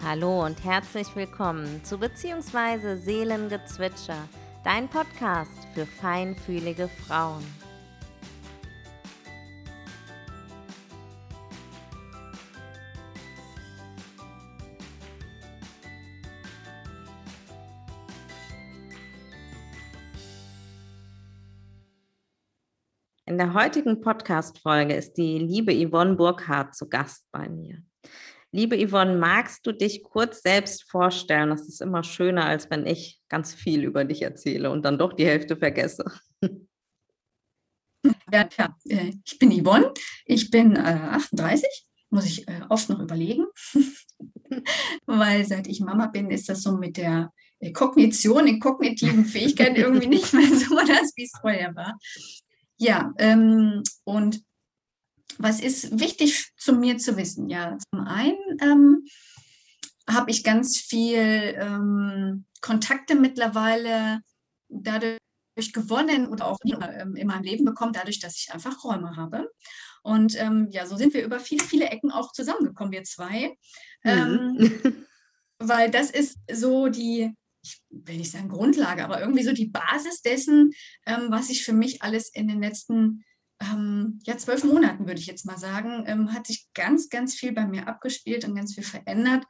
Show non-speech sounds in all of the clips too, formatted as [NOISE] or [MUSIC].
Hallo und herzlich willkommen zu Beziehungsweise Seelengezwitscher, dein Podcast für feinfühlige Frauen. In der heutigen Podcast-Folge ist die liebe Yvonne Burkhardt zu Gast bei mir. Liebe Yvonne, magst du dich kurz selbst vorstellen? Das ist immer schöner, als wenn ich ganz viel über dich erzähle und dann doch die Hälfte vergesse. [LAUGHS] Ja, klar. Äh, ich bin Yvonne, ich bin äh, 38, muss ich äh, oft noch überlegen, [LAUGHS] weil seit ich Mama bin, ist das so mit der äh, Kognition, den kognitiven Fähigkeiten irgendwie nicht mehr so [LAUGHS] das, wie es vorher war. Ja, ähm, und was ist wichtig zu mir zu wissen? Ja, zum einen ähm, habe ich ganz viel ähm, Kontakte mittlerweile dadurch gewonnen oder auch ähm, in meinem Leben bekommen, dadurch, dass ich einfach Räume habe. Und ähm, ja, so sind wir über viele, viele Ecken auch zusammengekommen, wir zwei. Mhm. Ähm, weil das ist so die, ich will nicht sagen Grundlage, aber irgendwie so die Basis dessen, ähm, was ich für mich alles in den letzten ähm, ja, zwölf Monaten, würde ich jetzt mal sagen, ähm, hat sich ganz, ganz viel bei mir abgespielt und ganz viel verändert.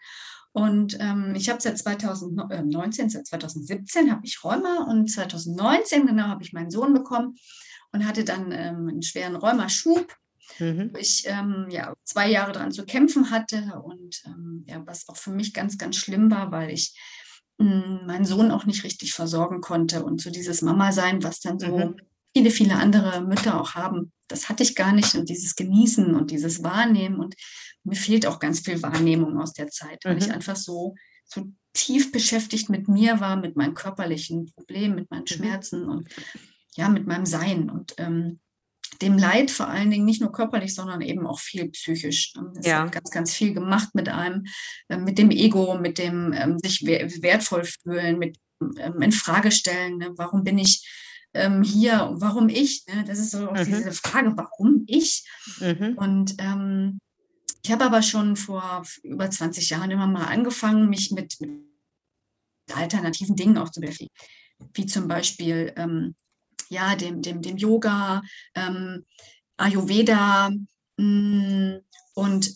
Und ähm, ich habe seit 2019, seit 2017 habe ich Rheuma und 2019 genau habe ich meinen Sohn bekommen und hatte dann ähm, einen schweren Rheumaschub, mhm. wo ich ähm, ja, zwei Jahre daran zu kämpfen hatte und ähm, ja, was auch für mich ganz, ganz schlimm war, weil ich hm, meinen Sohn auch nicht richtig versorgen konnte und so dieses Mama-Sein, was dann so mhm viele, viele andere Mütter auch haben. Das hatte ich gar nicht und dieses Genießen und dieses Wahrnehmen und mir fehlt auch ganz viel Wahrnehmung aus der Zeit, weil mhm. ich einfach so, so tief beschäftigt mit mir war, mit meinen körperlichen Problemen, mit meinen mhm. Schmerzen und ja, mit meinem Sein und ähm, dem Leid vor allen Dingen nicht nur körperlich, sondern eben auch viel psychisch. Es ja. hat ganz, ganz viel gemacht mit einem, äh, mit dem Ego, mit dem ähm, sich wertvoll fühlen, mit ähm, in Frage stellen, ne? warum bin ich ähm, hier, warum ich? Ne? Das ist so mhm. diese Frage, warum ich? Mhm. Und ähm, ich habe aber schon vor über 20 Jahren immer mal angefangen, mich mit, mit alternativen Dingen auch zu beschäftigen, wie zum Beispiel ähm, ja, dem, dem, dem Yoga, ähm, Ayurveda mh, mm, und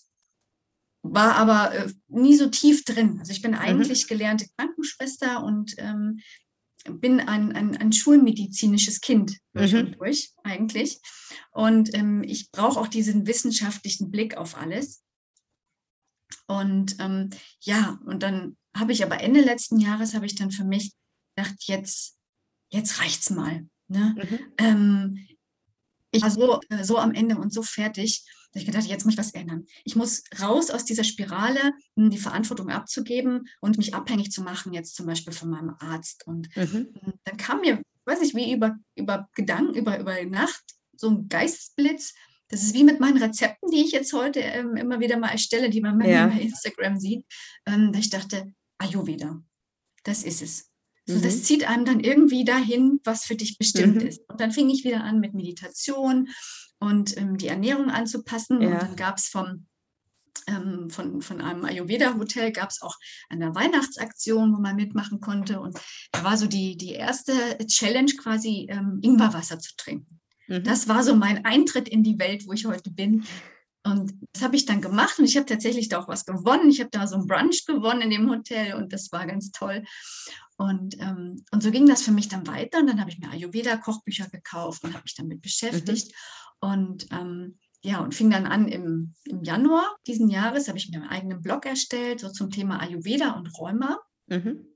war aber äh, nie so tief drin. Also ich bin mhm. eigentlich gelernte Krankenschwester und ähm, bin ein, ein, ein schulmedizinisches Kind durch mhm. und durch eigentlich. Und ähm, ich brauche auch diesen wissenschaftlichen Blick auf alles. Und ähm, ja, und dann habe ich aber Ende letzten Jahres habe ich dann für mich gedacht, jetzt, jetzt reicht's mal. Ne? Mhm. Ähm, ich war so, äh, so am Ende und so fertig da ich gedacht, jetzt muss ich was ändern. Ich muss raus aus dieser Spirale, die Verantwortung abzugeben und mich abhängig zu machen, jetzt zum Beispiel von meinem Arzt. Und mhm. dann kam mir, weiß ich, wie über, über Gedanken, über, über Nacht, so ein Geistesblitz. Das ist wie mit meinen Rezepten, die ich jetzt heute ähm, immer wieder mal erstelle, die man ja. [LAUGHS] bei Instagram sieht. Ähm, da ich dachte, Ayurveda, das ist es. So, mhm. Das zieht einem dann irgendwie dahin, was für dich bestimmt mhm. ist. Und dann fing ich wieder an mit Meditation und ähm, die Ernährung anzupassen. Ja. Und dann gab es vom ähm, von, von einem Ayurveda-Hotel gab es auch eine Weihnachtsaktion, wo man mitmachen konnte. Und da war so die, die erste Challenge quasi, ähm, Ingwerwasser zu trinken. Mhm. Das war so mein Eintritt in die Welt, wo ich heute bin. Und das habe ich dann gemacht und ich habe tatsächlich da auch was gewonnen. Ich habe da so ein Brunch gewonnen in dem Hotel und das war ganz toll. Und, ähm, und so ging das für mich dann weiter. Und dann habe ich mir Ayurveda-Kochbücher gekauft und habe mich damit beschäftigt. Mhm. Und ähm, ja, und fing dann an im, im Januar diesen Jahres, habe ich mir einen eigenen Blog erstellt, so zum Thema Ayurveda und Rheuma. Mhm.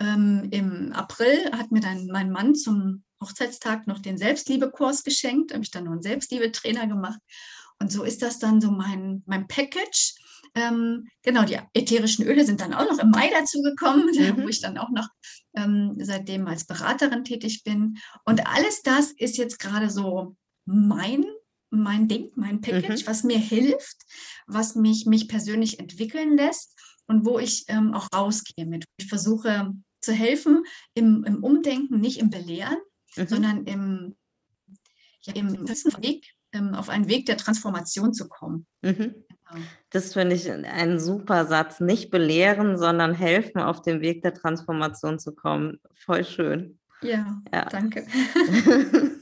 Ähm, Im April hat mir dann mein Mann zum Hochzeitstag noch den Selbstliebe-Kurs geschenkt, habe ich dann noch einen Selbstliebe-Trainer gemacht. Und so ist das dann so mein, mein Package. Ähm, genau, die ätherischen Öle sind dann auch noch im Mai dazugekommen, [LAUGHS] mhm. wo ich dann auch noch ähm, seitdem als Beraterin tätig bin. Und alles das ist jetzt gerade so mein, mein Ding, mein Package, mhm. was mir hilft, was mich, mich persönlich entwickeln lässt und wo ich ähm, auch rausgehe mit. Ich versuche zu helfen im, im Umdenken, nicht im Belehren, mhm. sondern im, ja, im Weg, ähm, auf einen Weg der Transformation zu kommen. Mhm. Das finde ich ein super Satz. Nicht belehren, sondern helfen, auf dem Weg der Transformation zu kommen. Voll schön. Ja, ja. danke. [LAUGHS]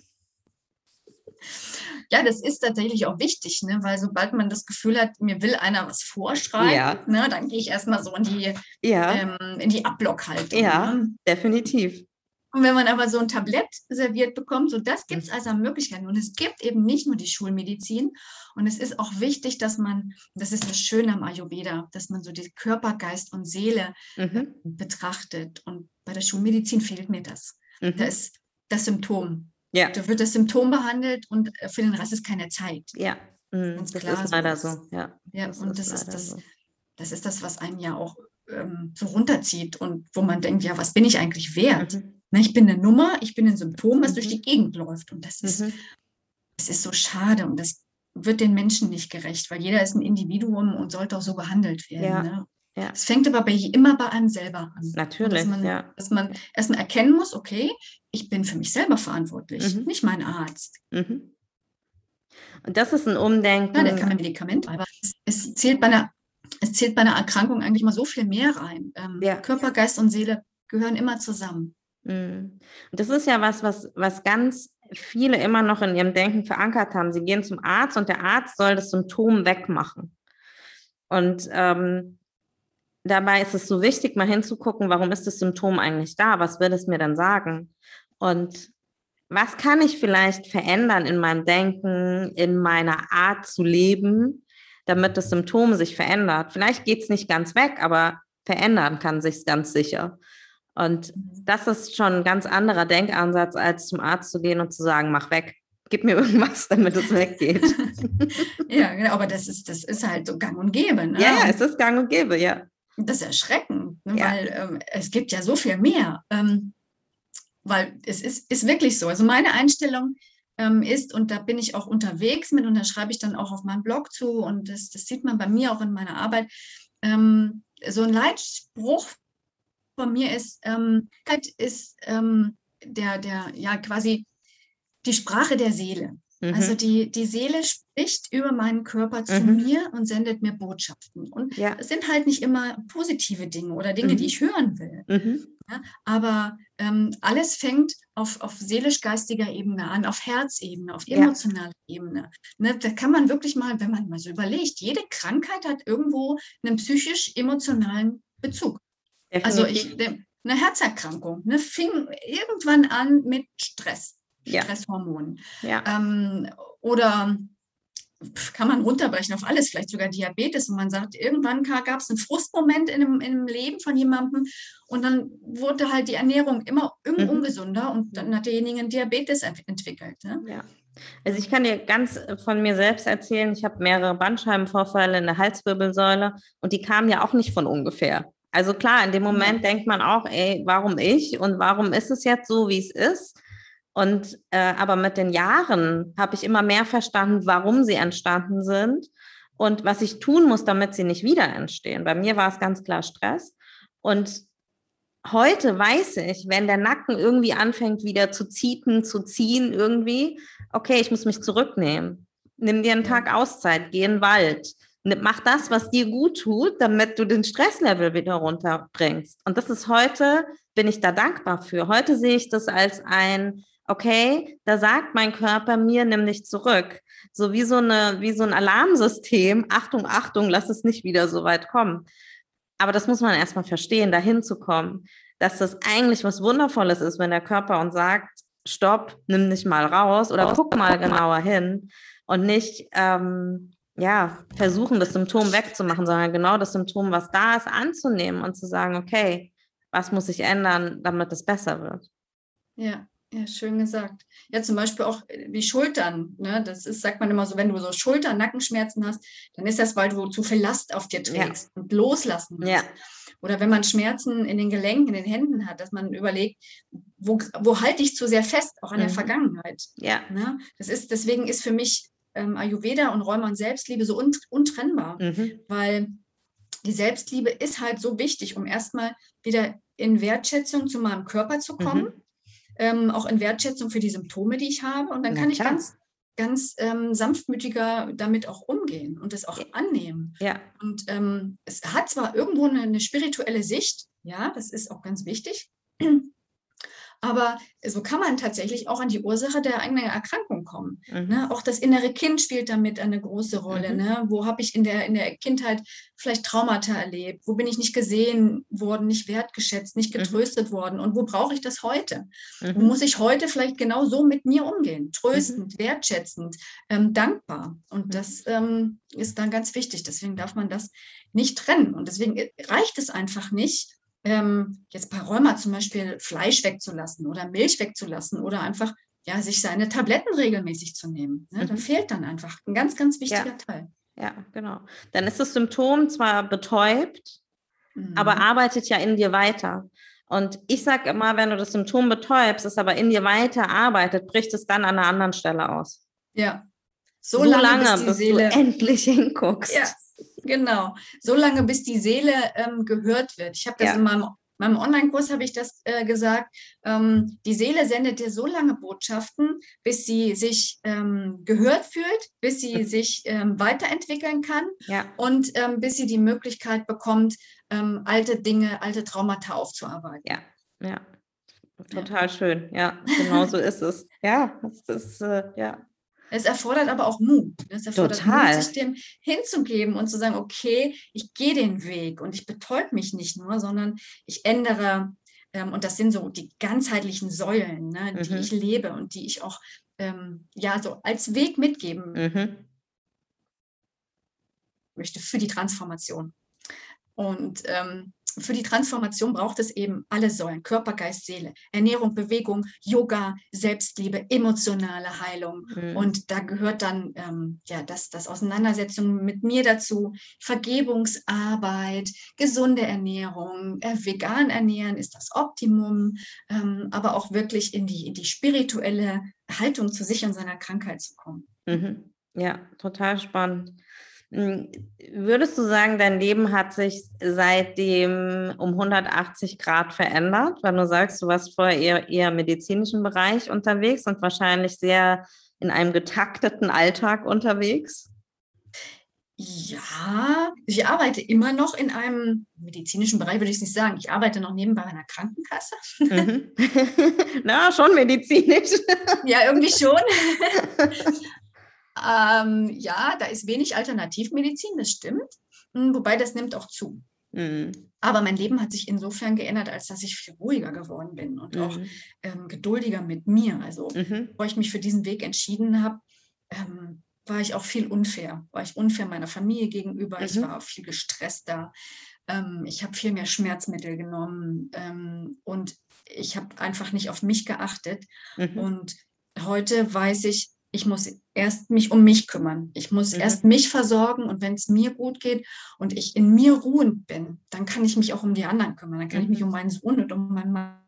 ja, das ist tatsächlich auch wichtig, ne? weil sobald man das Gefühl hat, mir will einer was vorschreiben, ja. ne? dann gehe ich erstmal so in die, ja. ähm, in die Ablockhaltung. Ja, ne? definitiv. Und wenn man aber so ein Tablett serviert bekommt, so das gibt es also Möglichkeiten. Und es gibt eben nicht nur die Schulmedizin. Und es ist auch wichtig, dass man, das ist das Schöne am Ayurveda, dass man so die Körper, Geist und Seele mhm. betrachtet. Und bei der Schulmedizin fehlt mir das. Mhm. Da ist das Symptom. Ja. Da wird das Symptom behandelt und äh, für den Rest ist keine Zeit. Ja, mhm. das klar, ist leider so. Ja, ja das und ist das ist das, so. das ist das, was einen ja auch ähm, so runterzieht und wo man denkt, ja, was bin ich eigentlich wert? Mhm. Na, ich bin eine Nummer, ich bin ein Symptom, was mhm. durch die Gegend läuft. Und das ist, mhm. das ist so schade und das wird den Menschen nicht gerecht, weil jeder ist ein Individuum und sollte auch so behandelt werden. Ja. Ne? Ja. Es fängt aber bei, immer bei einem selber an. Natürlich, dass man, ja. Dass man erstmal erkennen muss, okay, ich bin für mich selber verantwortlich, mhm. nicht mein Arzt. Mhm. Und das ist ein Umdenken. Ja, der kann ein Medikament, aber es, es, zählt bei einer, es zählt bei einer Erkrankung eigentlich mal so viel mehr rein. Ähm, ja. Körper, Geist und Seele gehören immer zusammen. Mhm. Und das ist ja was, was, was ganz viele immer noch in ihrem Denken verankert haben. Sie gehen zum Arzt und der Arzt soll das Symptom wegmachen. Und ähm, dabei ist es so wichtig, mal hinzugucken, warum ist das Symptom eigentlich da? Was will es mir dann sagen? Und was kann ich vielleicht verändern in meinem Denken, in meiner Art zu leben, damit das Symptom sich verändert? Vielleicht geht es nicht ganz weg, aber verändern kann sich ganz sicher. Und das ist schon ein ganz anderer Denkansatz, als zum Arzt zu gehen und zu sagen, mach weg, gib mir [LAUGHS] irgendwas, damit es weggeht. [LAUGHS] ja, genau, aber das ist, das ist halt so gang und gäbe. Ne? Ja, es ist gang und gäbe, ja. Das ist erschreckend, ne? ja. weil ähm, es gibt ja so viel mehr. Ähm, weil es ist, ist wirklich so. Also meine Einstellung ähm, ist, und da bin ich auch unterwegs mit, und da schreibe ich dann auch auf meinem Blog zu, und das, das sieht man bei mir auch in meiner Arbeit, ähm, so ein Leitspruch von mir ist, ähm, ist ähm, der, der, ja, quasi die Sprache der Seele. Mhm. Also die, die Seele spricht über meinen Körper zu mhm. mir und sendet mir Botschaften. Und ja. es sind halt nicht immer positive Dinge oder Dinge, mhm. die ich hören will. Mhm. Ja, aber ähm, alles fängt auf, auf seelisch-geistiger Ebene an, auf Herzebene, auf emotionaler ja. Ebene. Ne, da kann man wirklich mal, wenn man mal so überlegt, jede Krankheit hat irgendwo einen psychisch-emotionalen Bezug. Also ich, eine Herzerkrankung ne, fing irgendwann an mit Stress, ja. Stresshormonen. Ja. Ähm, oder kann man runterbrechen auf alles, vielleicht sogar Diabetes. Und man sagt, irgendwann gab es einen Frustmoment in einem, in einem, Leben von jemandem und dann wurde halt die Ernährung immer mhm. ungesunder und dann hat derjenige einen Diabetes entwickelt. Ne? Ja. Also ich kann dir ganz von mir selbst erzählen, ich habe mehrere Bandscheibenvorfälle in der Halswirbelsäule und die kamen ja auch nicht von ungefähr. Also klar, in dem Moment denkt man auch, ey, warum ich und warum ist es jetzt so, wie es ist? Und äh, aber mit den Jahren habe ich immer mehr verstanden, warum sie entstanden sind und was ich tun muss, damit sie nicht wieder entstehen. Bei mir war es ganz klar Stress. Und heute weiß ich, wenn der Nacken irgendwie anfängt, wieder zu ziehen, zu ziehen, irgendwie, okay, ich muss mich zurücknehmen. Nimm dir einen Tag Auszeit, geh in den Wald, Mach das, was dir gut tut, damit du den Stresslevel wieder runterbringst. Und das ist heute, bin ich da dankbar für. Heute sehe ich das als ein, okay, da sagt mein Körper mir, nimm dich zurück. So wie so, eine, wie so ein Alarmsystem. Achtung, Achtung, lass es nicht wieder so weit kommen. Aber das muss man erstmal verstehen, dahin zu kommen, dass das eigentlich was Wundervolles ist, wenn der Körper uns sagt, stopp, nimm dich mal raus oder guck mal genauer hin und nicht, ähm, ja, versuchen, das Symptom wegzumachen, sondern genau das Symptom, was da ist, anzunehmen und zu sagen, okay, was muss ich ändern, damit es besser wird. Ja, ja, schön gesagt. Ja, zum Beispiel auch äh, die Schultern. Ne? Das ist, sagt man immer so, wenn du so Schulter-, Nackenschmerzen hast, dann ist das, weil du zu viel Last auf dir trägst ja. und loslassen musst. Ja. Oder wenn man Schmerzen in den Gelenken, in den Händen hat, dass man überlegt, wo, wo halte ich zu sehr fest, auch an mhm. der Vergangenheit. Ja. Ne? Das ist, deswegen ist für mich ähm, Ayurveda und Räume und Selbstliebe so un untrennbar, mhm. weil die Selbstliebe ist halt so wichtig, um erstmal wieder in Wertschätzung zu meinem Körper zu kommen, mhm. ähm, auch in Wertschätzung für die Symptome, die ich habe. Und dann Na, kann ich ganz ganz ähm, sanftmütiger damit auch umgehen und es auch annehmen. Ja. Und ähm, es hat zwar irgendwo eine, eine spirituelle Sicht, ja, das ist auch ganz wichtig. Aber so kann man tatsächlich auch an die Ursache der eigenen Erkrankung kommen. Mhm. Ne? Auch das innere Kind spielt damit eine große Rolle. Mhm. Ne? Wo habe ich in der, in der Kindheit vielleicht Traumata erlebt? Wo bin ich nicht gesehen worden, nicht wertgeschätzt, nicht mhm. getröstet mhm. worden? Und wo brauche ich das heute? Wo mhm. muss ich heute vielleicht genau so mit mir umgehen? Tröstend, mhm. wertschätzend, ähm, dankbar. Und das ähm, ist dann ganz wichtig. Deswegen darf man das nicht trennen. Und deswegen äh, reicht es einfach nicht, ähm, jetzt bei Rheuma zum Beispiel Fleisch wegzulassen oder Milch wegzulassen oder einfach ja, sich seine Tabletten regelmäßig zu nehmen. Ne? Mhm. Da fehlt dann einfach ein ganz, ganz wichtiger ja. Teil. Ja, genau. Dann ist das Symptom zwar betäubt, mhm. aber arbeitet ja in dir weiter. Und ich sage immer, wenn du das Symptom betäubst, es aber in dir weiter arbeitet, bricht es dann an einer anderen Stelle aus. Ja. So, so lange, lange, bis, bis du endlich [LAUGHS] hinguckst. Ja, Genau, so lange, bis die Seele ähm, gehört wird. Ich habe das ja. in meinem, meinem Online-Kurs habe ich das äh, gesagt. Ähm, die Seele sendet dir so lange Botschaften, bis sie sich ähm, gehört fühlt, bis sie sich ähm, weiterentwickeln kann ja. und ähm, bis sie die Möglichkeit bekommt, ähm, alte Dinge, alte Traumata aufzuarbeiten. Ja, ja. Total ja. schön. Ja, genau so ist es. Ja, das ist, äh, ja, es erfordert aber auch Mut. Es erfordert Total. Mut, sich dem hinzugeben und zu sagen, okay, ich gehe den Weg und ich betäube mich nicht nur, sondern ich ändere, ähm, und das sind so die ganzheitlichen Säulen, ne, mhm. die ich lebe und die ich auch ähm, ja so als Weg mitgeben mhm. möchte für die Transformation. Und ähm, für die Transformation braucht es eben alle Säulen, Körper, Geist, Seele, Ernährung, Bewegung, Yoga, Selbstliebe, emotionale Heilung. Mhm. Und da gehört dann ähm, ja, das, das Auseinandersetzung mit mir dazu, Vergebungsarbeit, gesunde Ernährung, äh, vegan ernähren ist das Optimum, ähm, aber auch wirklich in die, in die spirituelle Haltung zu sich und seiner Krankheit zu kommen. Mhm. Ja, total spannend. Hm, würdest du sagen, dein Leben hat sich seitdem um 180 Grad verändert? Weil du sagst, du warst vorher eher, eher im medizinischen Bereich unterwegs und wahrscheinlich sehr in einem getakteten Alltag unterwegs? Ja, ich arbeite immer noch in einem medizinischen Bereich, würde ich nicht sagen. Ich arbeite noch nebenbei bei einer Krankenkasse. Mhm. [LAUGHS] Na, schon medizinisch. ja, irgendwie schon. [LAUGHS] Ähm, ja, da ist wenig Alternativmedizin, das stimmt. Hm, wobei das nimmt auch zu. Mhm. Aber mein Leben hat sich insofern geändert, als dass ich viel ruhiger geworden bin und mhm. auch ähm, geduldiger mit mir. Also, mhm. wo ich mich für diesen Weg entschieden habe, ähm, war ich auch viel unfair. War ich unfair meiner Familie gegenüber. Ich mhm. war viel gestresster. Ähm, ich habe viel mehr Schmerzmittel genommen ähm, und ich habe einfach nicht auf mich geachtet. Mhm. Und heute weiß ich, ich muss erst mich um mich kümmern. Ich muss mhm. erst mich versorgen und wenn es mir gut geht und ich in mir ruhend bin, dann kann ich mich auch um die anderen kümmern. Dann kann mhm. ich mich um meinen Sohn und um meinen Mann.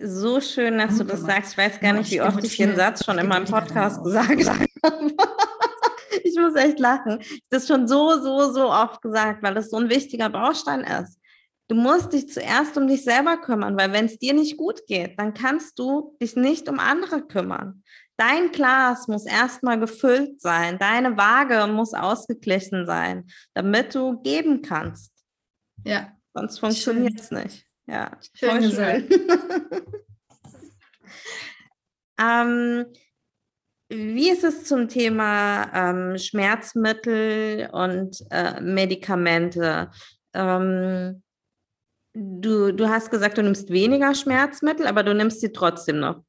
So schön, dass du das sagst. Ich weiß gar nicht, wie oft ich den Satz schon in meinem Podcast gesagt [LAUGHS] habe. ich muss echt lachen. Das ist schon so, so, so oft gesagt, weil das so ein wichtiger Baustein ist. Du musst dich zuerst um dich selber kümmern, weil wenn es dir nicht gut geht, dann kannst du dich nicht um andere kümmern. Dein Glas muss erstmal gefüllt sein, deine Waage muss ausgeglichen sein, damit du geben kannst. Ja. Sonst funktioniert es nicht. Ja, schön gesagt. [LAUGHS] ähm, wie ist es zum Thema ähm, Schmerzmittel und äh, Medikamente? Ähm, du, du hast gesagt, du nimmst weniger Schmerzmittel, aber du nimmst sie trotzdem noch.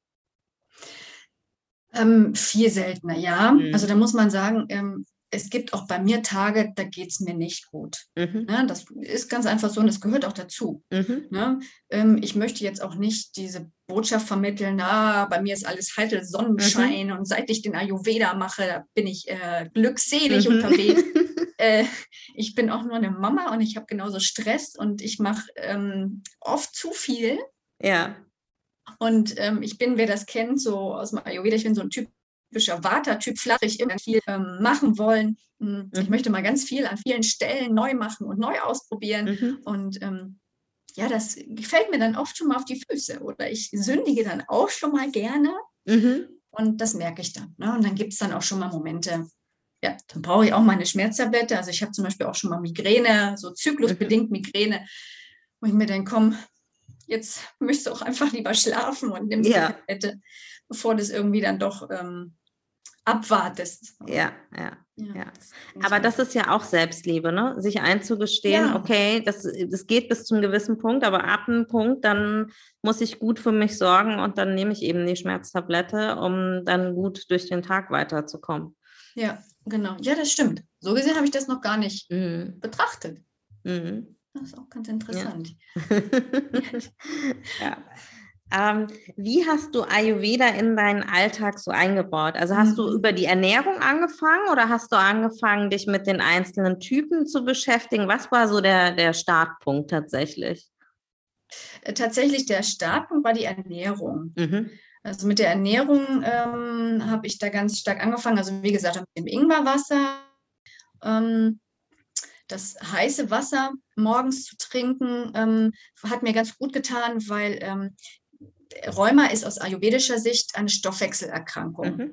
Ähm, viel seltener, ja. Mhm. Also da muss man sagen, ähm, es gibt auch bei mir Tage, da geht es mir nicht gut. Mhm. Ne? Das ist ganz einfach so und das gehört auch dazu. Mhm. Ne? Ähm, ich möchte jetzt auch nicht diese Botschaft vermitteln, na, bei mir ist alles heitel Sonnenschein mhm. und seit ich den Ayurveda mache, bin ich äh, glückselig mhm. unterwegs. [LAUGHS] äh, ich bin auch nur eine Mama und ich habe genauso Stress und ich mache ähm, oft zu viel. Ja. Und ähm, ich bin, wer das kennt, so aus dem Ayurveda, ich bin so ein typischer Vata-Typ, flach, ich immer viel ähm, machen wollen. Hm, ich mhm. möchte mal ganz viel an vielen Stellen neu machen und neu ausprobieren. Mhm. Und ähm, ja, das gefällt mir dann oft schon mal auf die Füße. Oder ich sündige dann auch schon mal gerne. Mhm. Und das merke ich dann. Ne? Und dann gibt es dann auch schon mal Momente, ja, dann brauche ich auch meine Schmerztablette. Also ich habe zum Beispiel auch schon mal Migräne, so zyklusbedingt mhm. Migräne, wo ich mir denke, komm, jetzt [LAUGHS] möchtest du auch einfach lieber schlafen und nimmst ja. die Tablette, bevor das irgendwie dann doch ähm, abwartest. Ja, ja. Ja, ja. aber das ist ja auch Selbstliebe, ne? Sich einzugestehen, ja. okay, das, das geht bis zum gewissen Punkt, aber ab einem Punkt, dann muss ich gut für mich sorgen und dann nehme ich eben die Schmerztablette, um dann gut durch den Tag weiterzukommen. Ja, genau. Ja, das stimmt. So gesehen habe ich das noch gar nicht mhm. betrachtet. Mhm. Das ist auch ganz interessant. Ja. [LAUGHS] ja. Ähm, wie hast du Ayurveda in deinen Alltag so eingebaut? Also hast mhm. du über die Ernährung angefangen oder hast du angefangen, dich mit den einzelnen Typen zu beschäftigen? Was war so der, der Startpunkt tatsächlich? Äh, tatsächlich der Startpunkt war die Ernährung. Mhm. Also mit der Ernährung ähm, habe ich da ganz stark angefangen. Also wie gesagt, mit dem Ingwerwasser. Ähm, das heiße Wasser morgens zu trinken, ähm, hat mir ganz gut getan, weil ähm, Rheuma ist aus ayurvedischer Sicht eine Stoffwechselerkrankung. Mhm.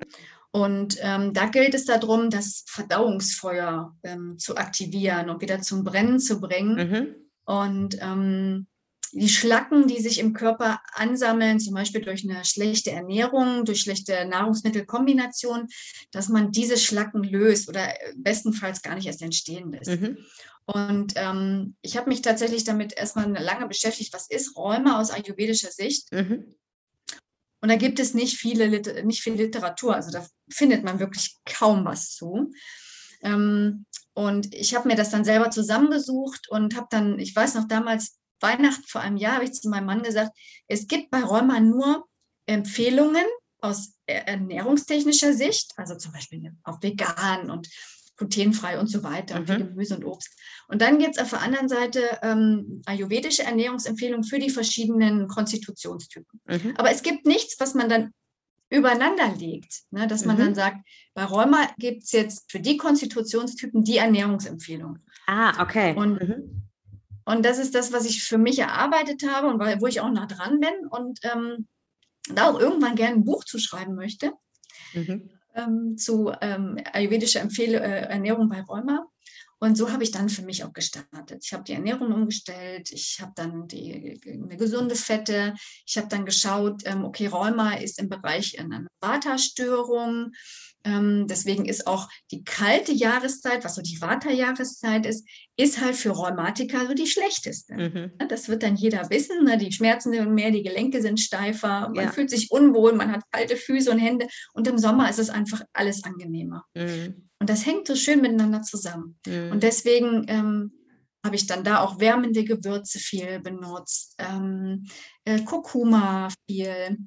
Und ähm, da gilt es darum, das Verdauungsfeuer ähm, zu aktivieren und wieder zum Brennen zu bringen. Mhm. Und ähm, die Schlacken, die sich im Körper ansammeln, zum Beispiel durch eine schlechte Ernährung, durch schlechte Nahrungsmittelkombination, dass man diese Schlacken löst oder bestenfalls gar nicht erst entstehen lässt. Mhm. Und ähm, ich habe mich tatsächlich damit erstmal lange beschäftigt, was ist Rheuma aus ayurvedischer Sicht? Mhm. Und da gibt es nicht, viele, nicht viel Literatur, also da findet man wirklich kaum was zu. Ähm, und ich habe mir das dann selber zusammengesucht und habe dann, ich weiß noch damals, Weihnachten vor einem Jahr, habe ich zu meinem Mann gesagt, es gibt bei Rheuma nur Empfehlungen aus ernährungstechnischer Sicht, also zum Beispiel auch vegan und glutenfrei und so weiter und mhm. Gemüse und Obst. Und dann gibt es auf der anderen Seite ähm, ayurvedische Ernährungsempfehlungen für die verschiedenen Konstitutionstypen. Mhm. Aber es gibt nichts, was man dann übereinander legt, ne? dass man mhm. dann sagt, bei Rheuma gibt es jetzt für die Konstitutionstypen die Ernährungsempfehlung. Ah, okay. Und, mhm. und das ist das, was ich für mich erarbeitet habe und wo ich auch nah dran bin und ähm, da auch irgendwann gerne ein Buch zu schreiben möchte. Mhm ähm, zu ähm, ayurvedischer Empfehl äh, Ernährung bei Rheuma. Und so habe ich dann für mich auch gestartet. Ich habe die Ernährung umgestellt, ich habe dann die, eine gesunde Fette, ich habe dann geschaut, ähm, okay, Rheuma ist im Bereich einer Vata-Störung, ähm, deswegen ist auch die kalte Jahreszeit, was so die Vata-Jahreszeit ist, ist halt für Rheumatiker so die schlechteste. Mhm. Das wird dann jeder wissen. Ne? Die Schmerzen sind mehr, die Gelenke sind steifer, man ja. fühlt sich unwohl, man hat kalte Füße und Hände. Und im Sommer ist es einfach alles angenehmer. Mhm. Und das hängt so schön miteinander zusammen. Mhm. Und deswegen ähm, habe ich dann da auch wärmende Gewürze viel benutzt, ähm, äh, Kurkuma viel,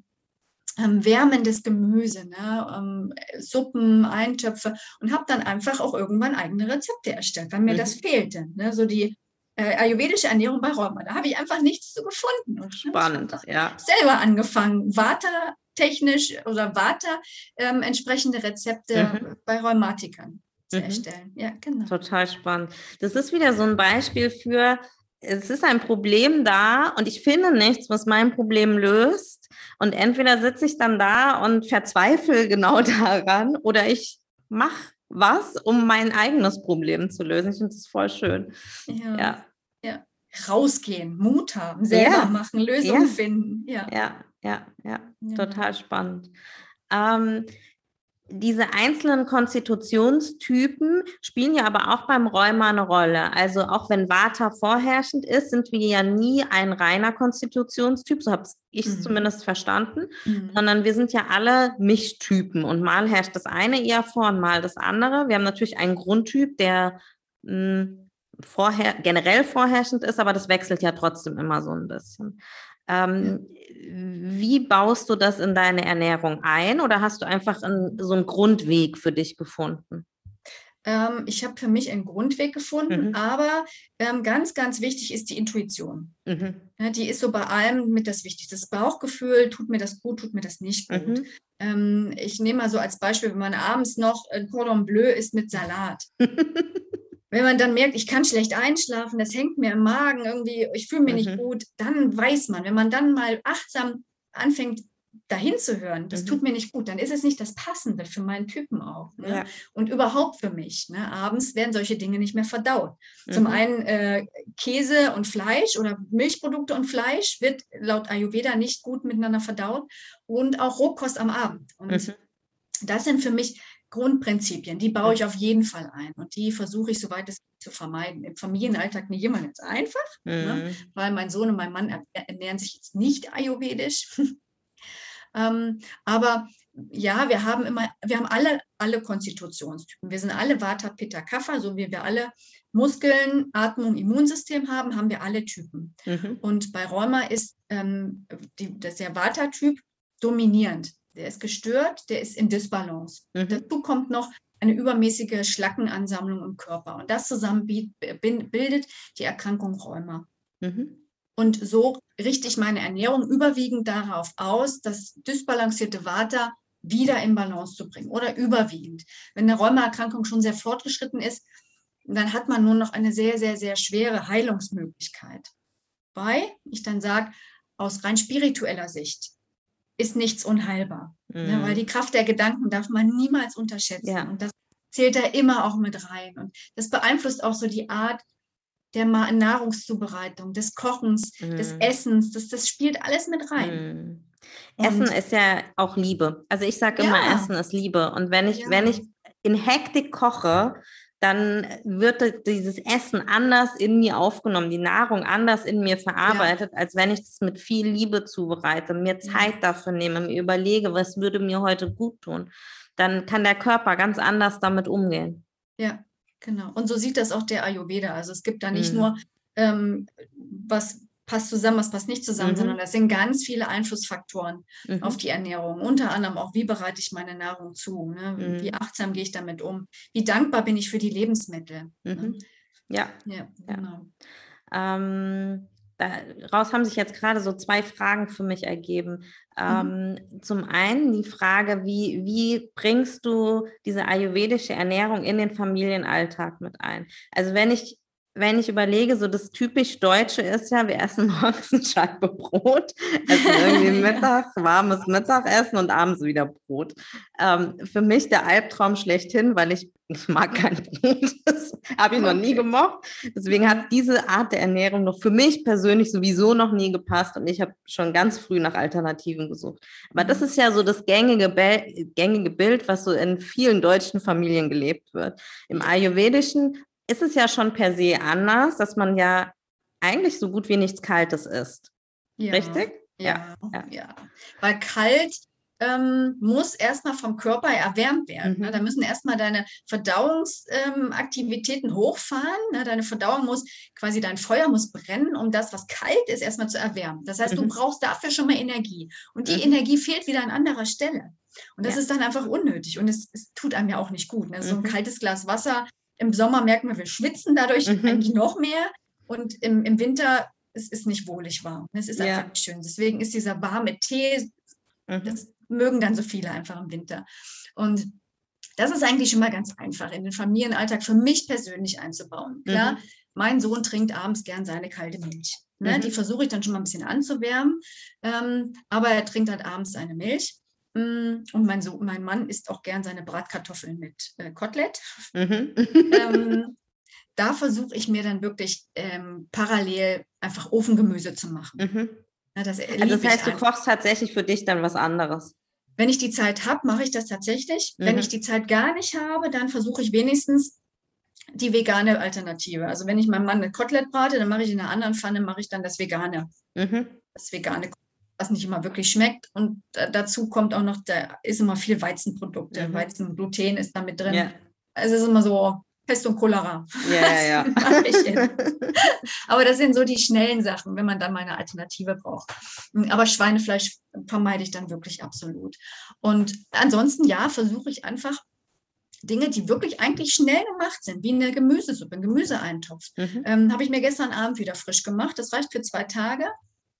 ähm, wärmendes Gemüse, ne? ähm, Suppen, Eintöpfe und habe dann einfach auch irgendwann eigene Rezepte erstellt, weil mir mhm. das fehlte. Ne? So die äh, ayurvedische Ernährung bei Rheuma. Da habe ich einfach nichts zu gefunden. Und, Spannend, ja. Selber angefangen, Vata technisch oder Vata ähm, entsprechende Rezepte mhm. bei Rheumatikern zu mhm. erstellen. Ja, genau. Total spannend. Das ist wieder so ein Beispiel für, es ist ein Problem da und ich finde nichts, was mein Problem löst. Und entweder sitze ich dann da und verzweifle genau [LAUGHS] daran oder ich mache was, um mein eigenes Problem zu lösen. Ich finde das voll schön. Ja. ja. ja. Rausgehen, Mut haben, selber ja. machen, Lösungen finden. Ja. ja, ja, ja, total spannend. Ähm, diese einzelnen Konstitutionstypen spielen ja aber auch beim Rheuma eine Rolle. Also auch wenn Vata vorherrschend ist, sind wir ja nie ein reiner Konstitutionstyp, so habe ich es mhm. zumindest verstanden, mhm. sondern wir sind ja alle Mischtypen und mal herrscht das eine eher vor und mal das andere. Wir haben natürlich einen Grundtyp, der mh, hm, vorher, generell vorherrschend ist, aber das wechselt ja trotzdem immer so ein bisschen. Ähm, wie baust du das in deine Ernährung ein oder hast du einfach ein, so einen Grundweg für dich gefunden? Ähm, ich habe für mich einen Grundweg gefunden, mhm. aber ähm, ganz, ganz wichtig ist die Intuition. Mhm. Ja, die ist so bei allem mit das Wichtigste. Das Bauchgefühl, tut mir das gut, tut mir das nicht gut. Mhm. Ähm, ich nehme mal so als Beispiel, wenn man abends noch ein Cordon Bleu isst mit Salat. [LAUGHS] Wenn man dann merkt, ich kann schlecht einschlafen, das hängt mir im Magen irgendwie, ich fühle mich mhm. nicht gut, dann weiß man, wenn man dann mal achtsam anfängt, dahin zu hören, das Mhm. tut mir nicht gut, dann ist es nicht das Passende für meinen Typen auch. Ne? Ja. Und überhaupt für mich. Ne? Abends werden solche Dinge nicht mehr verdaut. Zum Mhm. einen äh, Käse und Fleisch oder Milchprodukte und Fleisch wird laut Ayurveda nicht gut miteinander verdaut und auch Rohkost am Abend. Und Mhm. das sind für mich Grundprinzipien, die baue ich auf jeden Fall ein und die versuche ich, soweit es geht, zu vermeiden. Im Familienalltag nicht immer ganz einfach, ne? Mhm. weil mein Sohn und mein Mann er- ernähren sich jetzt nicht ayurvedisch. [LAUGHS] ähm, aber ja, wir haben immer, wir haben alle, alle Konstitutionstypen. Wir sind alle Vata, Pitta, Kapha, so wie wir alle Muskeln, Atmung, Immunsystem haben, haben wir alle Typen. Mhm. Und bei Rheuma ist ähm, die, das der Vata-Typ dominierend. Der ist gestört, der ist in Disbalance. Mhm. Dazu kommt noch eine übermäßige Schlackenansammlung im Körper. Und das zusammen bin- bildet die Erkrankung Rheuma. Mhm. Und so richte ich meine Ernährung überwiegend darauf aus, das dysbalancierte Vata wieder in Balance zu bringen oder überwiegend. Wenn eine Rheumaerkrankung schon sehr fortgeschritten ist, dann hat man nur noch eine sehr, sehr, sehr schwere Heilungsmöglichkeit. Weil ich dann sage, aus rein spiritueller Sicht ist nichts unheilbar. Ne, weil Mhm. die Kraft der Gedanken darf man niemals unterschätzen. Ja. Und das zählt da immer auch mit rein. Und das beeinflusst auch so die Art der Nahrungszubereitung, des Kochens, des Mhm. Essens. Das, das spielt alles mit rein. Mhm. Essen ist ja auch Liebe. Also ich sage immer, Ja. Essen ist Liebe. Und wenn ich, Ja. wenn ich in Hektik koche, dann wird dieses Essen anders in mir aufgenommen, die Nahrung anders in mir verarbeitet, als wenn ich das mit viel Liebe zubereite, mir Zeit dafür nehme, mir überlege, was würde mir heute gut tun. Dann kann der Körper ganz anders damit umgehen. Ja, genau. Und so sieht das auch der Ayurveda. Also es gibt da nicht Mhm. nur, ähm, was passt zusammen, was passt nicht zusammen, Mhm. sondern das sind ganz viele Einflussfaktoren Mhm. auf die Ernährung. Unter anderem auch, wie bereite ich meine Nahrung zu? Ne? Mhm. Wie achtsam gehe ich damit um? Wie dankbar bin ich für die Lebensmittel? Ne? Mhm. Ja, Ja, Ja. genau. Ähm, daraus haben sich jetzt gerade so zwei Fragen für mich ergeben. Ähm, Zum einen die Frage, wie, wie bringst du diese ayurvedische Ernährung in den Familienalltag mit ein? Also wenn ich, wenn ich überlege, so das typisch Deutsche ist ja, wir essen [LAUGHS] morgens eine Scheibe Brot, essen irgendwie [LAUGHS] Ja. Mittag, warmes Mittagessen und abends wieder Brot. Ähm, für mich der Albtraum schlechthin, weil ich, ich mag kein Brot. [LAUGHS] Das habe ich noch nie gemocht. Deswegen hat diese Art der Ernährung noch für mich persönlich sowieso noch nie gepasst und ich habe schon ganz früh nach Alternativen gesucht. Aber das Mhm. ist ja so das gängige, Be gängige Bild, was so in vielen deutschen Familien gelebt wird. Im Ayurvedischen ist es ja schon per se anders, dass man ja eigentlich so gut wie nichts Kaltes isst. Ja. Richtig? Ja, ja. ja. Weil kalt ähm, muss erstmal vom Körper erwärmt werden. Ne? Mhm. Da müssen erstmal deine Verdauungsaktivitäten hochfahren. Ne? Deine Verdauung muss quasi, dein Feuer muss brennen, um das, was kalt ist, erstmal zu erwärmen. Das heißt, du Mhm. brauchst dafür schon mal Energie. Und die Mhm. Energie fehlt wieder an anderer Stelle. Und das Ja. ist dann einfach unnötig. Und es, es tut einem ja auch nicht gut. Ne? So ein Mhm. kaltes Glas Wasser. Im Sommer merken wir, wir schwitzen dadurch Mhm. eigentlich noch mehr. Und im, im Winter, es ist nicht wohlig warm. Es ist Ja. einfach nicht schön. Deswegen ist dieser warme Tee, Mhm. das mögen dann so viele einfach im Winter. Und das ist eigentlich schon mal ganz einfach, in den Familienalltag für mich persönlich einzubauen. Klar, Mhm. mein Sohn trinkt abends gern seine kalte Milch. Ne? Mhm. Die versuche ich dann schon mal ein bisschen anzuwärmen, ähm, aber er trinkt halt abends seine Milch. Mm, Und mein, Sohn, mein Mann isst auch gern seine Bratkartoffeln mit äh, Kotelett. Mhm. ähm, [LAUGHS] da versuche ich mir dann wirklich ähm, parallel einfach Ofengemüse zu machen. Mhm. Ja, das Also das heißt, du kochst tatsächlich für dich dann was anderes. Wenn ich die Zeit habe, mache ich das tatsächlich. Wenn Mhm. ich die Zeit gar nicht habe, dann versuche ich wenigstens die vegane Alternative. Also wenn ich meinem Mann ein Kotelett brate, dann mache ich in einer anderen Pfanne, mache ich dann das Vegane. Mhm. Das Vegane, was nicht immer wirklich schmeckt. Und da, dazu kommt auch noch, da ist immer viel Weizenprodukte. Mhm. Weizengluten ist da mit drin. Ja, Also es ist immer so Pest und Cholera. ja, ja. ja. [LAUGHS] Aber das sind so die schnellen Sachen, wenn man dann mal eine Alternative braucht. Aber Schweinefleisch vermeide ich dann wirklich absolut. Und ansonsten, ja, versuche ich einfach Dinge, die wirklich eigentlich schnell gemacht sind, wie eine Gemüsesuppe, ein Gemüseeintopf. Mhm. Ähm, Habe ich mir gestern Abend wieder frisch gemacht. Das reicht für zwei Tage.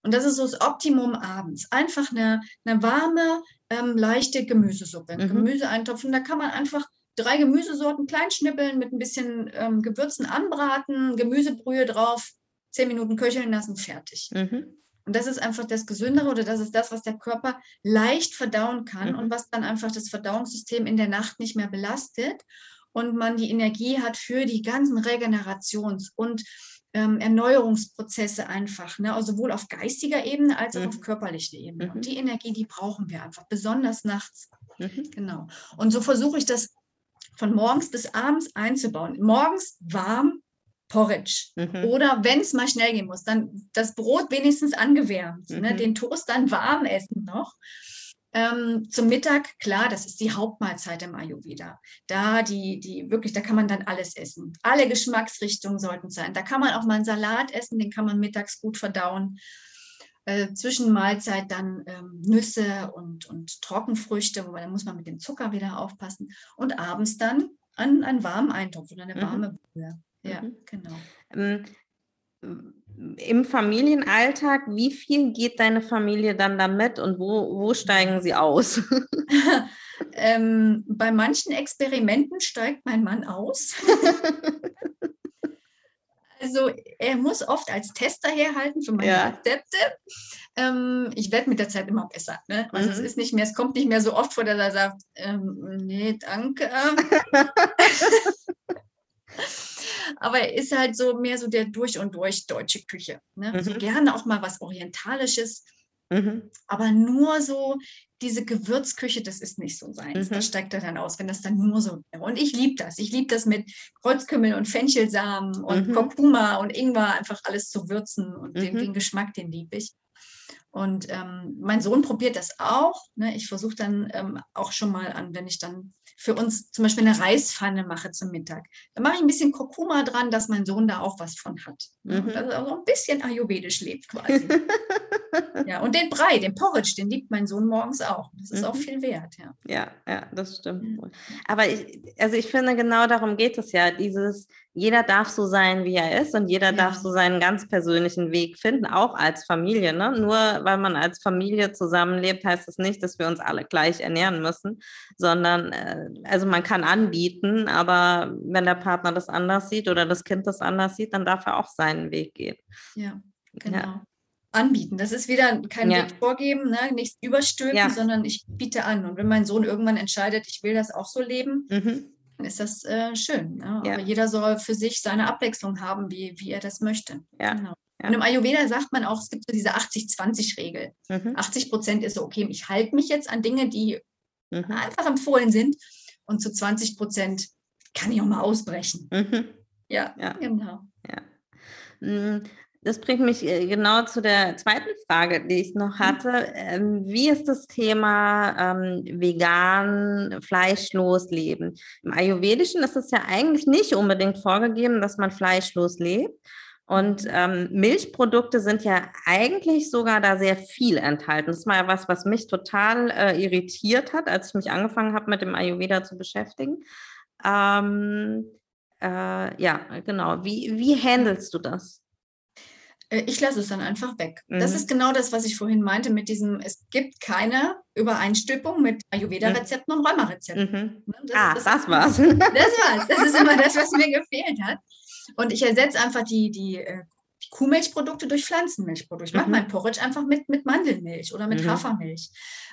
Und das ist so das Optimum abends. Einfach eine, eine warme, ähm, leichte Gemüsesuppe, Mhm. Gemüseeintopf. Und da kann man einfach drei Gemüsesorten klein schnippeln, mit ein bisschen ähm, Gewürzen anbraten, Gemüsebrühe drauf, zehn Minuten köcheln lassen, fertig. Mhm. Und das ist einfach das Gesündere oder das ist das, was der Körper leicht verdauen kann Mhm. und was dann einfach das Verdauungssystem in der Nacht nicht mehr belastet und man die Energie hat für die ganzen Regenerations- und ähm, Erneuerungsprozesse einfach, ne? also sowohl auf geistiger Ebene als auch Mhm. auf körperlicher Ebene. Mhm. Und die Energie, die brauchen wir einfach, besonders nachts. Mhm. Genau. Und so versuche ich das von morgens bis abends einzubauen. Morgens warm Porridge. Mhm. Oder wenn es mal schnell gehen muss, dann das Brot wenigstens angewärmt, ne? Mhm. den Toast dann warm essen noch. Ähm, zum Mittag, klar, das ist die Hauptmahlzeit im Ayurveda. Da die, die wirklich, da kann man dann alles essen. Alle Geschmacksrichtungen sollten sein. Da kann man auch mal einen Salat essen, den kann man mittags gut verdauen. Äh, zwischen Mahlzeit dann ähm, Nüsse und, und Trockenfrüchte, wobei da muss man mit dem Zucker wieder aufpassen. Und abends dann an einen warmen Eintopf oder eine Mhm. warme Brühe. Ja, Mhm. genau. Im Familienalltag, wie viel geht deine Familie dann damit und wo, wo steigen sie aus? [LAUGHS] ähm, bei manchen Experimenten steigt mein Mann aus. [LAUGHS] also er muss oft als Tester herhalten für meine Ja. Rezepte. Ähm, ich werde mit der Zeit immer besser. Ne? Also es Mhm. ist nicht mehr, es kommt nicht mehr so oft vor, dass er sagt, ähm, nee, danke. [LAUGHS] Aber er ist halt so mehr so der durch und durch deutsche Küche. Ne? So Mhm. gerne auch mal was Orientalisches. Mhm. Aber nur so diese Gewürzküche, das ist nicht so seins. Mhm. Da steigt er dann aus, wenn das dann nur so wäre. Und ich liebe das. Ich liebe das mit Kreuzkümmel und Fenchelsamen und Mhm. Kurkuma und Ingwer, einfach alles zu würzen. Und den, Mhm. den Geschmack, den liebe ich. Und ähm, mein Sohn probiert das auch. Ne? Ich versuche dann ähm, auch schon mal an, wenn ich dann für uns zum Beispiel eine Reispfanne mache zum Mittag. Da mache ich ein bisschen Kurkuma dran, dass mein Sohn da auch was von hat. Ne? Mhm. Dass er so ein bisschen ayurvedisch lebt quasi. [LAUGHS] Ja, und den Brei, den Porridge, den liebt mein Sohn morgens auch. Das ist auch Mhm. viel wert, ja. Ja, ja, das stimmt. Wohl. Aber ich, also ich finde, genau darum geht es ja. Dieses, jeder darf so sein, wie er ist und jeder darf Ja. so seinen ganz persönlichen Weg finden, auch als Familie. Ne? Nur weil man als Familie zusammenlebt, heißt das nicht, dass wir uns alle gleich ernähren müssen, sondern äh, also man kann anbieten, aber wenn der Partner das anders sieht oder das Kind das anders sieht, dann darf er auch seinen Weg gehen. Ja, genau. Anbieten. Das ist wieder kein Ja. Weg vorgeben, ne? nichts überstülpen, Ja. sondern ich biete an. Und wenn mein Sohn irgendwann entscheidet, ich will das auch so leben, Mhm. Ist das äh, schön. Ne? Ja. Aber jeder soll für sich seine Abwechslung haben, wie, wie er das möchte. Ja. Genau. Ja. Und im Ayurveda sagt man auch, es gibt so diese 80-20-Regel. Mhm. 80 Prozent ist so, okay, ich halte mich jetzt an Dinge, die Mhm. einfach empfohlen sind. Und zu 20 Prozent kann ich auch mal ausbrechen. Mhm. Ja, Ja. genau. Mm, Das bringt mich äh, genau zu der zweiten Frage, die ich noch hatte. Ähm, Wie ist das Thema ähm, vegan, fleischlos leben? Im Ayurvedischen ist es ja eigentlich nicht unbedingt vorgegeben, dass man fleischlos lebt. Und ähm, Milchprodukte sind ja eigentlich sogar da sehr viel enthalten. Das war ja was, was mich total äh, irritiert hat, als ich mich angefangen habe, mit dem Ayurveda zu beschäftigen. Ähm, äh, ja, genau. Wie, wie handelst du das? Äh, Ich lasse es dann einfach weg. Das Mhm. ist genau das, was ich vorhin meinte mit diesem, es gibt keine Übereinstimmung mit Ayurveda-Rezepten und Rheuma-Rezepten. Mhm. Ne? Das, Ah, das, das [LAUGHS] war's. das war's. Das ist immer das, was mir gefehlt hat. Und ich ersetze einfach die, die, äh, die Kuhmilchprodukte durch Pflanzenmilchprodukte. Ich mache Mhm. mein Porridge einfach mit, mit Mandelmilch oder mit Mhm. Hafermilch.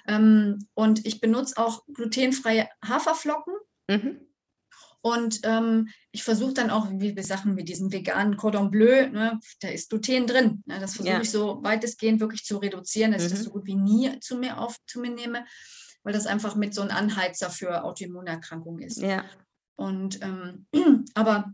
Ähm, und ich benutze auch glutenfreie Haferflocken. Mhm. Und ähm, ich versuche dann auch, wie wir Sachen mit diesem veganen Cordon Bleu, ne, da ist Gluten drin. Ne, das versuche Ja. ich so weitestgehend wirklich zu reduzieren, dass ich das Mhm. so gut wie nie zu mir auf zu mir nehme, weil das einfach mit so einem Anheizer für Autoimmunerkrankungen ist. Ja. Und ähm, [CLEARS THROAT] aber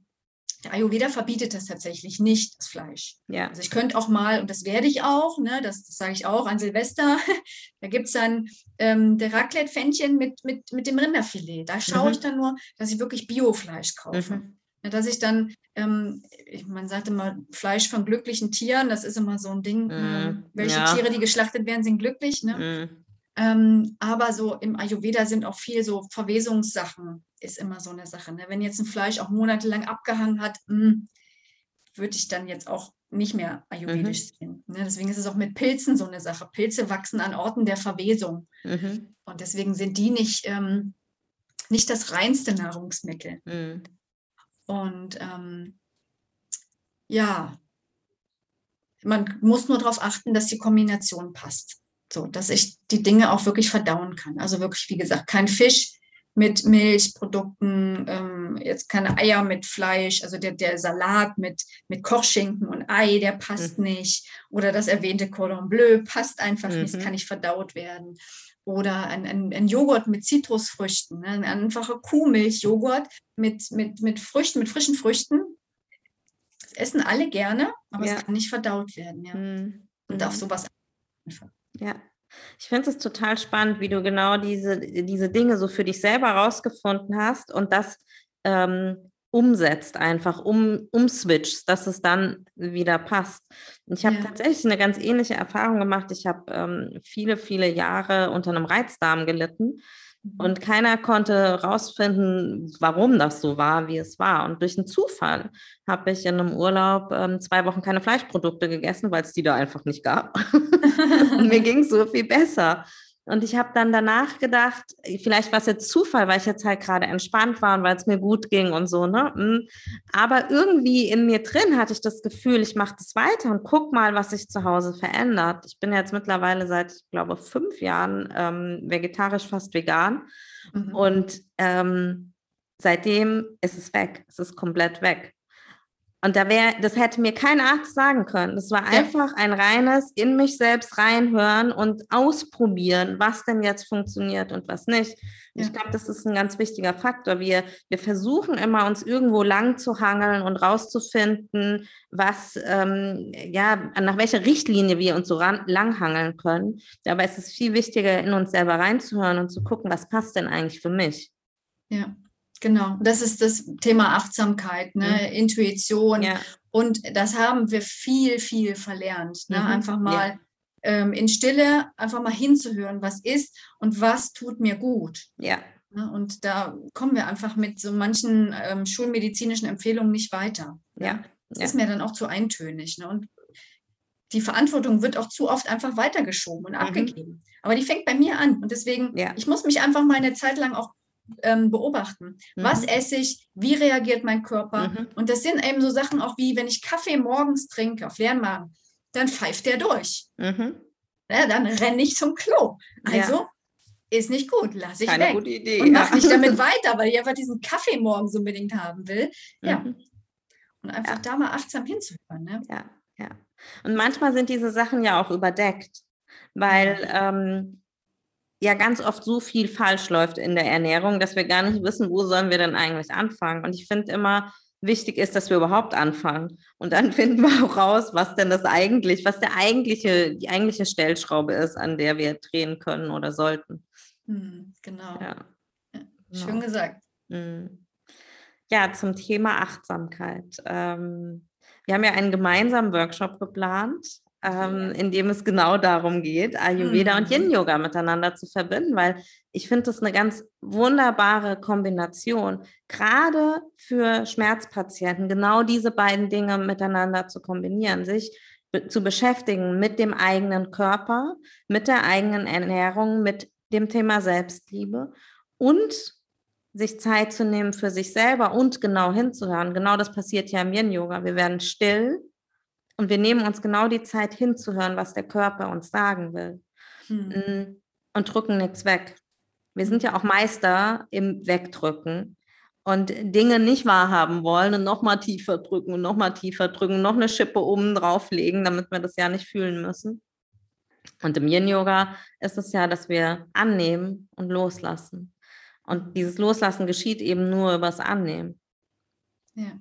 der Ayurveda verbietet das tatsächlich nicht, das Fleisch. Ja. Also ich könnte auch mal, und das werde ich auch, ne, das, das sage ich auch an Silvester, [LAUGHS] da gibt es dann ähm, der Raclette-Pfännchen mit, mit, mit dem Rinderfilet. Da schaue Mhm. ich dann nur, dass ich wirklich Biofleisch kaufe. Mhm. Ja, Dass ich dann, ähm, man sagt immer, Fleisch von glücklichen Tieren, das ist immer so ein Ding. Mhm, ähm, welche ja. Tiere, die geschlachtet werden, sind glücklich. Ne? Mhm. Ähm, aber so im Ayurveda sind auch viel so Verwesungssachen, ist immer so eine Sache. Ne? Wenn jetzt ein Fleisch auch monatelang abgehangen hat, würde ich dann jetzt auch nicht mehr ayurvedisch sehen. Ne? Deswegen ist es auch mit Pilzen so eine Sache. Pilze wachsen an Orten der Verwesung. Mhm. Und deswegen sind die nicht, ähm, nicht das reinste Nahrungsmittel. Mhm. Und ähm, ja, man muss nur darauf achten, dass die Kombination passt. So, dass ich die Dinge auch wirklich verdauen kann. Also wirklich, wie gesagt, kein Fisch mit Milchprodukten, ähm, jetzt keine Eier mit Fleisch, also der, der Salat mit, mit Kochschinken und Ei, der passt mhm. nicht. Oder das erwähnte Cordon Bleu passt einfach mhm. nicht, kann nicht verdaut werden. Oder ein, ein, ein Joghurt mit Zitrusfrüchten, ne? ein einfacher Kuhmilchjoghurt mit, mit, mit Früchten, mit frischen Früchten. Das essen alle gerne, aber ja. es kann nicht verdaut werden. Ja. Mhm. Und auf mhm. sowas einfach. Ja. Ich finde es total spannend, wie du genau diese, diese Dinge so für dich selber rausgefunden hast und das ähm, umsetzt, einfach um, umswitcht, dass es dann wieder passt. Und ich habe ja. tatsächlich eine ganz ähnliche Erfahrung gemacht. Ich habe ähm, viele, viele Jahre unter einem Reizdarm gelitten. Und keiner konnte herausfinden, warum das so war, wie es war. Und durch einen Zufall habe ich in einem Urlaub ähm, zwei Wochen keine Fleischprodukte gegessen, weil es die da einfach nicht gab. [LAUGHS] und mir [LAUGHS] ging es so viel besser. Und ich habe dann danach gedacht, vielleicht war es jetzt Zufall, weil ich jetzt halt gerade entspannt war und weil es mir gut ging und so, ne? Hm. Aber irgendwie in mir drin hatte ich das Gefühl, ich mache das weiter und guck mal, was sich zu Hause verändert. Ich bin jetzt mittlerweile seit, ich glaube, fünf Jahren ähm, vegetarisch, fast vegan. Mhm. Und ähm, seitdem ist es weg. Es ist komplett weg. Und da wäre, das hätte mir kein Arzt sagen können. Das war ja. einfach ein reines in mich selbst reinhören und ausprobieren, was denn jetzt funktioniert und was nicht. Ja. Ich glaube, das ist ein ganz wichtiger Faktor. Wir, wir versuchen immer, uns irgendwo lang zu hangeln und rauszufinden, was, ähm, ja, nach welcher Richtlinie wir uns so ran, langhangeln können. Dabei ist es viel wichtiger, in uns selber reinzuhören und zu gucken, was passt denn eigentlich für mich. Ja. Genau, das ist das Thema Achtsamkeit, ne? Mhm. Intuition. Ja. Und das haben wir viel, viel verlernt. Ne? Mhm. Einfach mal ja. ähm, in Stille, einfach mal hinzuhören, was ist und was tut mir gut. Ja. Ne? Und da kommen wir einfach mit so manchen ähm, schulmedizinischen Empfehlungen nicht weiter. Ne? Ja. Das ja. ist mir dann auch zu eintönig. Ne? Und die Verantwortung wird auch zu oft einfach weitergeschoben und mhm. abgegeben. Aber die fängt bei mir an. Und deswegen, ja. ich muss mich einfach mal eine Zeit lang auch ähm, beobachten. Mhm. Was esse ich? Wie reagiert mein Körper? Mhm. Und das sind eben so Sachen auch wie, wenn ich Kaffee morgens trinke auf leeren Magen, dann pfeift der durch. Mhm. Ja, dann renne ich zum Klo. Also ja. ist nicht gut, lasse ich Keine weg. Gute Idee, und mache nicht [LAUGHS] damit weiter, weil ich einfach diesen Kaffee morgens unbedingt haben will. Ja. Mhm. Und einfach ja. da mal achtsam hinzuhören. Ne? Ja, ja. Und manchmal sind diese Sachen ja auch überdeckt, weil ähm, ja ganz oft so viel falsch läuft in der Ernährung, dass wir gar nicht wissen, wo sollen wir denn eigentlich anfangen. Und ich finde immer, wichtig ist, dass wir überhaupt anfangen. Und dann [LAUGHS] finden wir auch raus, was denn das eigentlich, was der eigentliche, die eigentliche Stellschraube ist, an der wir drehen können oder sollten. Hm, genau. Ja. ja. Schön genau. gesagt. Hm. Ja, zum Thema Achtsamkeit. Ähm, wir haben ja einen gemeinsamen Workshop geplant ähm, in dem es genau darum geht, Ayurveda mhm. und Yin-Yoga miteinander zu verbinden, weil ich finde das eine ganz wunderbare Kombination, gerade für Schmerzpatienten, genau diese beiden Dinge miteinander zu kombinieren, sich be zu beschäftigen mit dem eigenen Körper, mit der eigenen Ernährung, mit dem Thema Selbstliebe und sich Zeit zu nehmen für sich selber und genau hinzuhören. Genau das passiert ja im Yin-Yoga. Wir werden still und wir nehmen uns genau die Zeit hinzuhören, was der Körper uns sagen will. Hm. Und drücken nichts weg. Wir sind ja auch Meister im Wegdrücken und Dinge nicht wahrhaben wollen und nochmal tiefer drücken und nochmal tiefer drücken, noch eine Schippe oben drauflegen, damit wir das ja nicht fühlen müssen. Und im Yin-Yoga ist es ja, dass wir annehmen und loslassen. Und dieses Loslassen geschieht eben nur übers Annehmen. Ja.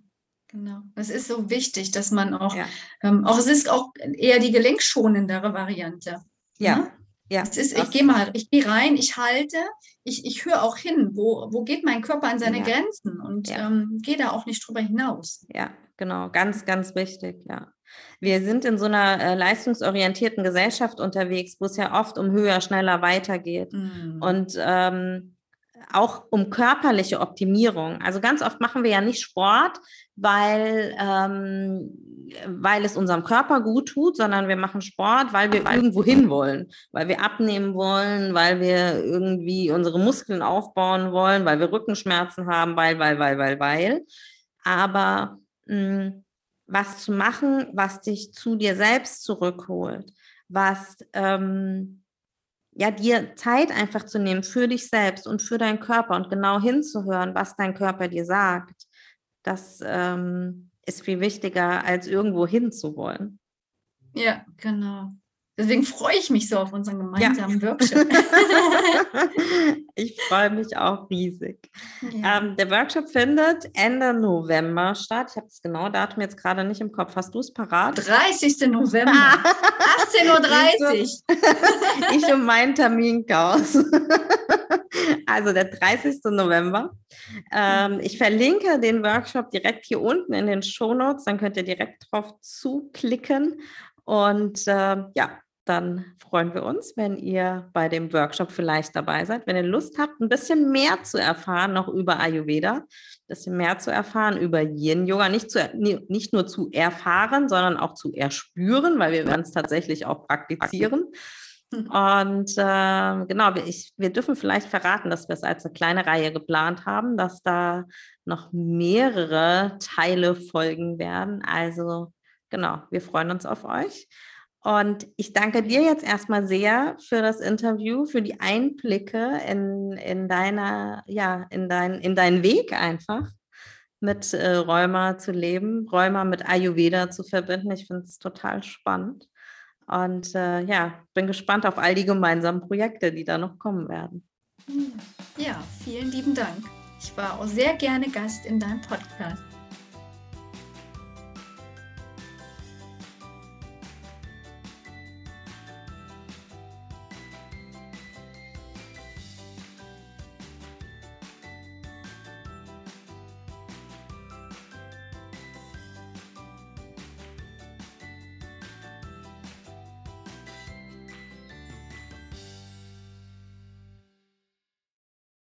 Genau. Es ist so wichtig, dass man auch, ja. ähm, auch es ist auch eher die gelenkschonendere Variante. Ja. Ne? Ja, es ist, ich gehe mal, ich gehe rein, ich halte, ich, ich höre auch hin, wo, wo geht mein Körper an seine ja. Grenzen und ja. ähm, gehe da auch nicht drüber hinaus. Ja, genau, ganz, ganz wichtig, ja. Wir sind in so einer äh, leistungsorientierten Gesellschaft unterwegs, wo es ja oft um höher, schneller weitergeht. Mhm. Und ähm, auch um körperliche Optimierung. Also ganz oft machen wir ja nicht Sport, weil, ähm, weil es unserem Körper gut tut, sondern wir machen Sport, weil wir irgendwo hin wollen, weil wir abnehmen wollen, weil wir irgendwie unsere Muskeln aufbauen wollen, weil wir Rückenschmerzen haben, weil, weil, weil, weil, weil. Aber mh, hm, was zu machen, was dich zu dir selbst zurückholt, was ähm, ja dir Zeit einfach zu nehmen für dich selbst und für deinen Körper und genau hinzuhören, was dein Körper dir sagt. Das ähm, ist viel wichtiger, als irgendwo hinzuwollen. Ja, genau. Deswegen freue ich mich so auf unseren gemeinsamen ja. Workshop. [LAUGHS] ich freue mich auch riesig. Ja. Ähm, der Workshop findet Ende November statt. Ich habe das genaue Datum jetzt gerade nicht im Kopf. Hast du es parat? 30. November. [LAUGHS] 18.30 Uhr. [LAUGHS] ich um meinen Terminchaos. also der 30. November. Ähm, ich verlinke den Workshop direkt hier unten in den Show Notes. Dann könnt ihr direkt drauf zuklicken. Und äh, ja, dann freuen wir uns, wenn ihr bei dem Workshop vielleicht dabei seid. Wenn ihr Lust habt, ein bisschen mehr zu erfahren, noch über Ayurveda, ein bisschen mehr zu erfahren über Yin Yoga, nicht, zu, nicht nur zu erfahren, sondern auch zu erspüren, weil wir werden es tatsächlich auch praktizieren. [LAUGHS] Und äh, genau, wir, ich, wir dürfen vielleicht verraten, dass wir es als eine kleine Reihe geplant haben, dass da noch mehrere Teile folgen werden. Also genau, wir freuen uns auf euch. Und ich danke dir jetzt erstmal sehr für das Interview, für die Einblicke in, in deiner, ja, in dein, in deinen Weg einfach mit äh, Rheuma zu leben, Rheuma mit Ayurveda zu verbinden. Ich finde es total spannend. Und äh, ja, bin gespannt auf all die gemeinsamen Projekte, die da noch kommen werden. Ja, vielen lieben Dank. Ich war auch sehr gerne Gast in deinem Podcast.